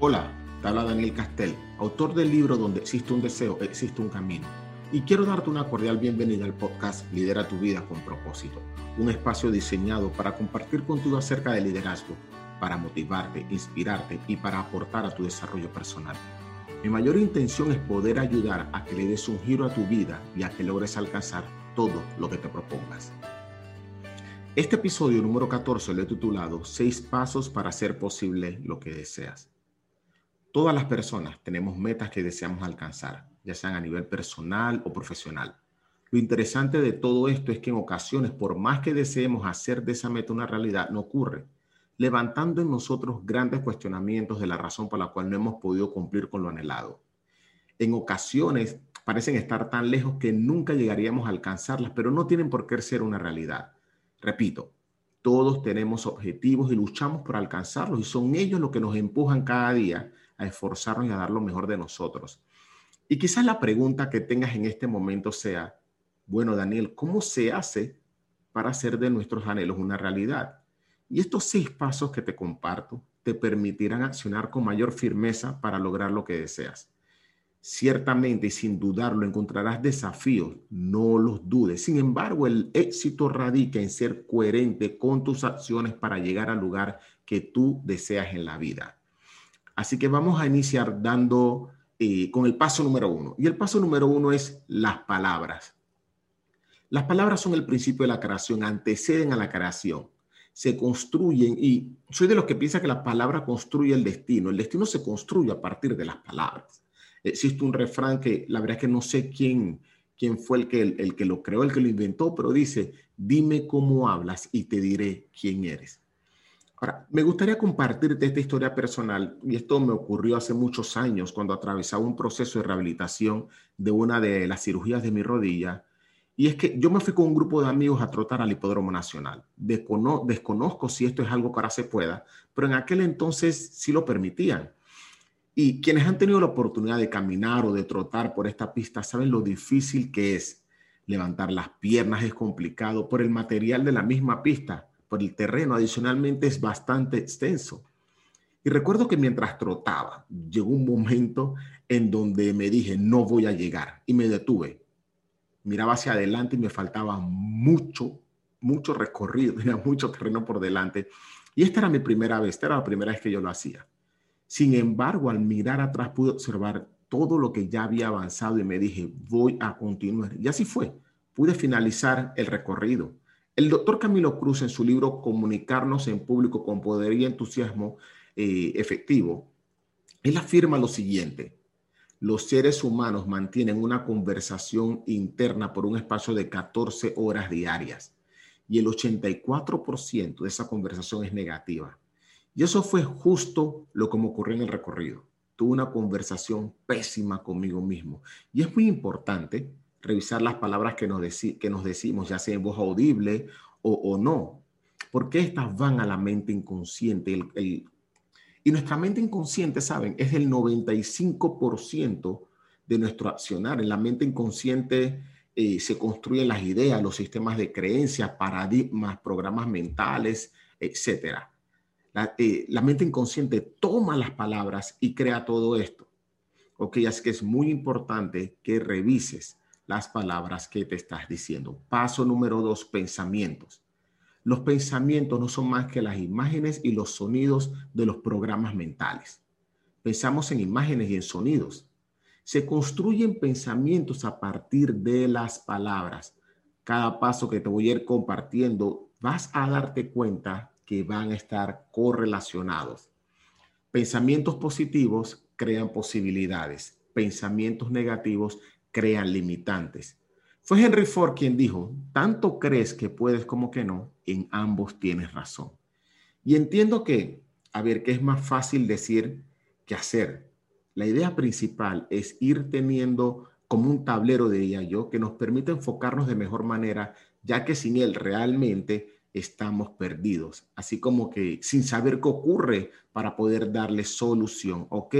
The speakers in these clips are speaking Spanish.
Hola, te Daniel Castel, autor del libro Donde existe un deseo, existe un camino. Y quiero darte una cordial bienvenida al podcast Lidera tu vida con propósito, un espacio diseñado para compartir contigo acerca del liderazgo, para motivarte, inspirarte y para aportar a tu desarrollo personal. Mi mayor intención es poder ayudar a que le des un giro a tu vida y a que logres alcanzar todo lo que te propongas. Este episodio número 14 lo he titulado Seis pasos para hacer posible lo que deseas. Todas las personas tenemos metas que deseamos alcanzar, ya sean a nivel personal o profesional. Lo interesante de todo esto es que en ocasiones, por más que deseemos hacer de esa meta una realidad, no ocurre, levantando en nosotros grandes cuestionamientos de la razón por la cual no hemos podido cumplir con lo anhelado. En ocasiones parecen estar tan lejos que nunca llegaríamos a alcanzarlas, pero no tienen por qué ser una realidad. Repito, todos tenemos objetivos y luchamos por alcanzarlos y son ellos los que nos empujan cada día a esforzarnos y a dar lo mejor de nosotros. Y quizás la pregunta que tengas en este momento sea, bueno, Daniel, ¿cómo se hace para hacer de nuestros anhelos una realidad? Y estos seis pasos que te comparto te permitirán accionar con mayor firmeza para lograr lo que deseas. Ciertamente y sin dudarlo encontrarás desafíos, no los dudes. Sin embargo, el éxito radica en ser coherente con tus acciones para llegar al lugar que tú deseas en la vida. Así que vamos a iniciar dando eh, con el paso número uno. Y el paso número uno es las palabras. Las palabras son el principio de la creación, anteceden a la creación, se construyen y soy de los que piensa que la palabra construye el destino. El destino se construye a partir de las palabras. Existe un refrán que la verdad es que no sé quién, quién fue el que, el que lo creó, el que lo inventó, pero dice, dime cómo hablas y te diré quién eres. Me gustaría compartirte esta historia personal y esto me ocurrió hace muchos años cuando atravesaba un proceso de rehabilitación de una de las cirugías de mi rodilla. Y es que yo me fui con un grupo de amigos a trotar al Hipódromo Nacional. desconozco si esto es algo que ahora se pueda, pero en aquel entonces sí lo permitían. Y quienes han tenido la oportunidad de caminar o de trotar por esta pista saben lo difícil que es. Levantar las piernas es complicado por el material de la misma pista el terreno adicionalmente es bastante extenso. Y recuerdo que mientras trotaba, llegó un momento en donde me dije, no voy a llegar, y me detuve. Miraba hacia adelante y me faltaba mucho, mucho recorrido, tenía mucho terreno por delante. Y esta era mi primera vez, esta era la primera vez que yo lo hacía. Sin embargo, al mirar atrás pude observar todo lo que ya había avanzado y me dije, voy a continuar. Y así fue. Pude finalizar el recorrido. El doctor Camilo Cruz en su libro Comunicarnos en público con poder y entusiasmo eh, efectivo, él afirma lo siguiente, los seres humanos mantienen una conversación interna por un espacio de 14 horas diarias y el 84% de esa conversación es negativa. Y eso fue justo lo que me ocurrió en el recorrido. Tuve una conversación pésima conmigo mismo. Y es muy importante revisar las palabras que nos, que nos decimos, ya sea en voz audible o, no, porque estas van a la mente inconsciente. y nuestra mente inconsciente, ¿saben? Es el 95% de nuestro accionar. En la mente inconsciente eh, se construyen las ideas, los sistemas de creencias, paradigmas, programas mentales, etc. La, eh, mente inconsciente toma las palabras y crea todo esto. Ok, así que es muy importante que revises las palabras que te estás diciendo. Paso número dos, pensamientos. Los pensamientos no son más que las imágenes y los sonidos de los programas mentales. Pensamos en imágenes y en sonidos. Se construyen pensamientos a partir de las palabras. Cada paso que te voy a ir compartiendo, vas a darte cuenta que van a estar correlacionados. Pensamientos positivos crean posibilidades. Pensamientos negativos crean limitantes. Fue Henry Ford quien dijo, tanto crees que puedes como que no, en ambos tienes razón. Y entiendo que, a ver, que es más fácil decir que hacer. La idea principal es ir teniendo como un tablero, diría yo, que nos permite enfocarnos de mejor manera, ya que sin él realmente estamos perdidos, así como que sin saber qué ocurre para poder darle solución, ¿ok?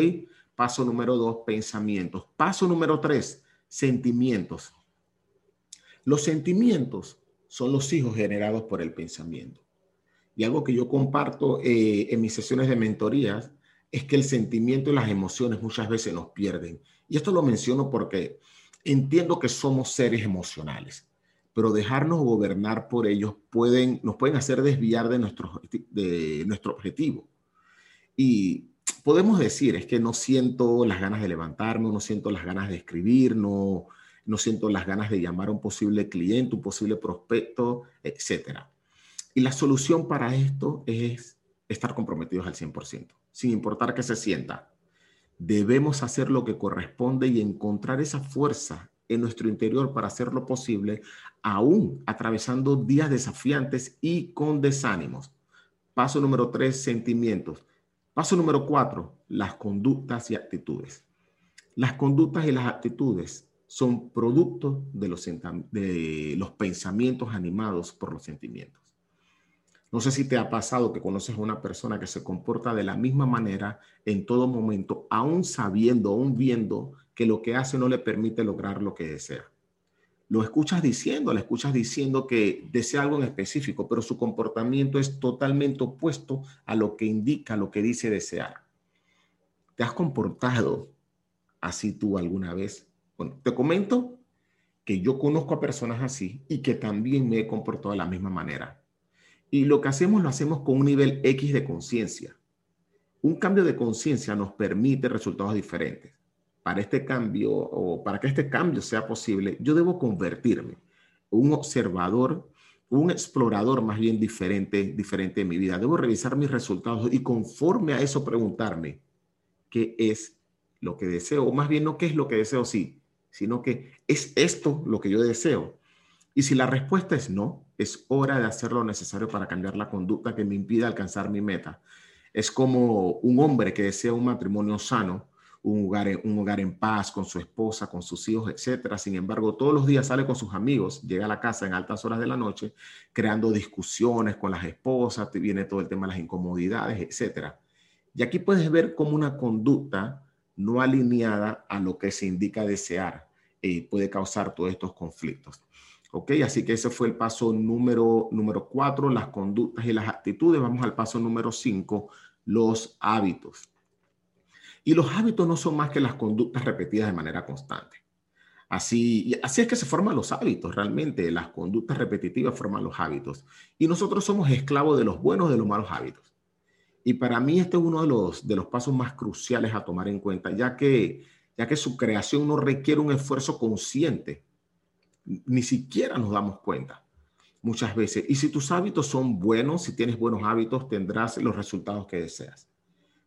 Paso número dos, pensamientos. Paso número tres, sentimientos. Los sentimientos son los hijos generados por el pensamiento. Y algo que yo comparto eh, en mis sesiones de mentorías es que el sentimiento y las emociones muchas veces nos pierden. Y esto lo menciono porque entiendo que somos seres emocionales, pero dejarnos gobernar por ellos pueden, nos pueden hacer desviar de nuestro, de nuestro objetivo. Y podemos decir, es que no siento las ganas de levantarme, no siento las ganas de escribir, no, no siento las ganas de llamar a un posible cliente, un posible prospecto, etc. Y la solución para esto es estar comprometidos al 100%, sin importar qué se sienta. Debemos hacer lo que corresponde y encontrar esa fuerza en nuestro interior para hacerlo posible, aún atravesando días desafiantes y con desánimos. Paso número tres, sentimientos. Paso número cuatro, las conductas y actitudes. Las conductas y las actitudes son los, de los pensamientos animados por los sentimientos. No sé si te ha pasado que conoces a una persona que se comporta de la misma manera en todo momento, aún sabiendo, aún viendo que lo que hace no le permite lograr lo que desea. Lo escuchas diciendo, le escuchas diciendo que desea algo en específico, pero su comportamiento es totalmente opuesto a lo que indica lo que dice desear. ¿Te has comportado así tú alguna vez? Bueno, te comento que yo conozco a personas así y que también me he comportado de la misma manera. Y lo que hacemos lo hacemos con un nivel X de conciencia. Un cambio de conciencia nos permite resultados diferentes. Para este cambio o para que este cambio sea posible, yo debo convertirme un observador, un explorador más bien diferente, diferente de mi vida. Debo revisar mis resultados y conforme a eso preguntarme qué es lo que deseo, o más bien no qué es lo que deseo, sí, sino que es esto lo que yo deseo. Y si la respuesta es no, es hora de hacer lo necesario para cambiar la conducta que me impida alcanzar mi meta. Es como un hombre que desea un matrimonio sano, un hogar, un hogar en paz con su esposa, con sus hijos, etcétera. Sin embargo, todos los días sale con sus amigos, llega a la casa en altas horas de la noche, creando discusiones con las esposas, viene todo el tema de las incomodidades, etcétera. Y aquí puedes ver como una conducta no alineada a lo que se indica desear eh, puede causar todos estos conflictos. ¿Ok? Así que ese fue el paso número, número cuatro, las conductas y las actitudes. Vamos al paso número cinco, los hábitos. Y los hábitos no son más que las conductas repetidas de manera constante. Así, así es que se forman los hábitos, realmente. Las conductas repetitivas forman los hábitos. Y nosotros somos esclavos de los buenos de los malos hábitos. Y para mí este es uno de los, de los pasos más cruciales a tomar en cuenta, ya que, ya que su creación no requiere un esfuerzo consciente ni siquiera nos damos cuenta muchas veces. Y si tus hábitos son buenos, si tienes buenos hábitos, tendrás los resultados que deseas.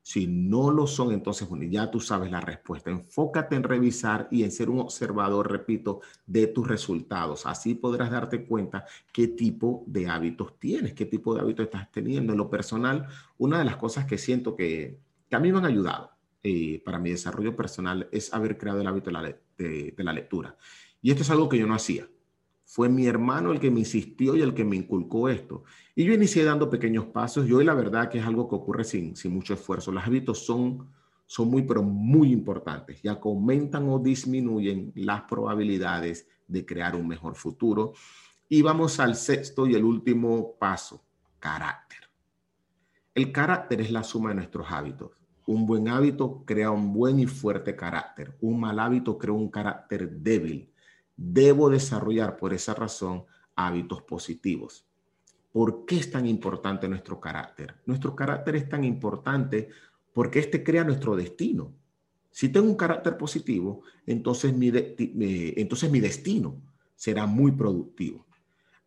Si no lo son, entonces bueno, ya tú sabes la respuesta. Enfócate en revisar y en ser un observador, repito, de tus resultados. Así podrás darte cuenta qué tipo de hábitos tienes, qué tipo de hábitos estás teniendo. En lo personal, una de las cosas que siento que, a mí me han ayudado eh, para mi desarrollo personal es haber creado el hábito de la lectura. Y esto es algo que yo no hacía. Fue mi hermano el que me insistió y el que me inculcó esto. Y yo inicié dando pequeños pasos. Y la verdad que es algo que ocurre sin, sin mucho esfuerzo. Los hábitos son, son muy, pero muy importantes, ya aumentan o disminuyen las probabilidades de crear un mejor futuro. Y vamos al sexto y el último paso, carácter. El carácter es la suma de nuestros hábitos. Un buen hábito crea un buen y fuerte carácter. Un mal hábito crea un carácter débil debo desarrollar por esa razón hábitos positivos. ¿Por qué es tan importante nuestro carácter? Nuestro carácter es tan importante porque este crea nuestro destino. Si tengo un carácter positivo, entonces mi, entonces mi destino será muy productivo.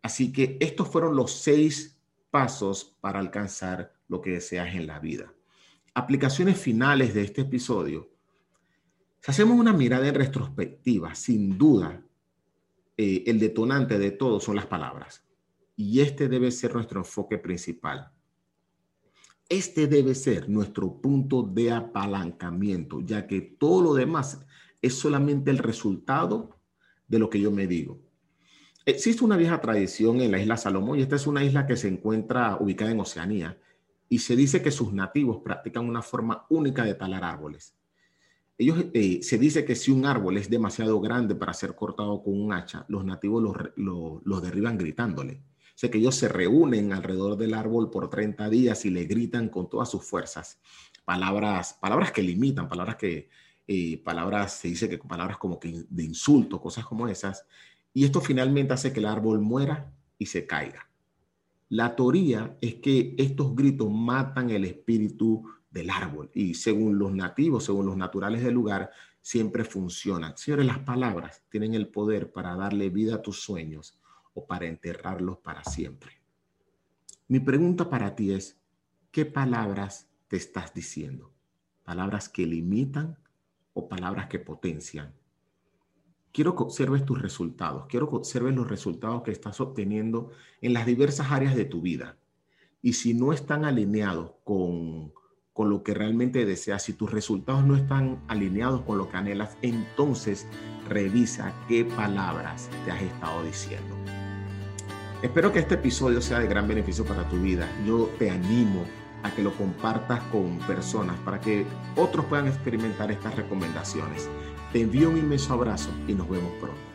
Así que estos fueron los seis pasos para alcanzar lo que deseas en la vida. Aplicaciones finales de este episodio. Si hacemos una mirada en retrospectiva, sin duda, eh, el detonante de todo son las palabras. Y este debe ser nuestro enfoque principal. Este debe ser nuestro punto de apalancamiento, ya que todo lo demás es solamente el resultado de lo que yo me digo. Existe una vieja tradición en la isla Salomón y esta es una isla que se encuentra ubicada en Oceanía y se dice que sus nativos practican una forma única de talar árboles ellos eh, se dice que si un árbol es demasiado grande para ser cortado con un hacha, los nativos los, derriban gritándole. O sea que ellos se reúnen alrededor del árbol por 30 días y le gritan con todas sus fuerzas palabras, palabras que limitan, palabras que, eh, palabras, se dice que palabras como que de insulto, cosas como esas, y esto finalmente hace que el árbol muera y se caiga. La teoría es que estos gritos matan el espíritu del árbol y según los nativos, según los naturales del lugar, siempre funcionan. Señores, las palabras tienen el poder para darle vida a tus sueños o para enterrarlos para siempre. Mi pregunta para ti es, ¿qué palabras te estás diciendo? ¿Palabras que limitan o palabras que potencian? Quiero que observes tus resultados, quiero que observes los resultados que estás obteniendo en las diversas áreas de tu vida. Y si no están alineados con, con lo que realmente deseas, si tus resultados no están alineados con lo que anhelas, entonces revisa qué palabras te has estado diciendo. Espero que este episodio sea de gran beneficio para tu vida. Yo te animo a que lo compartas con personas para que otros puedan experimentar estas recomendaciones. Te envío un inmenso abrazo y nos vemos pronto.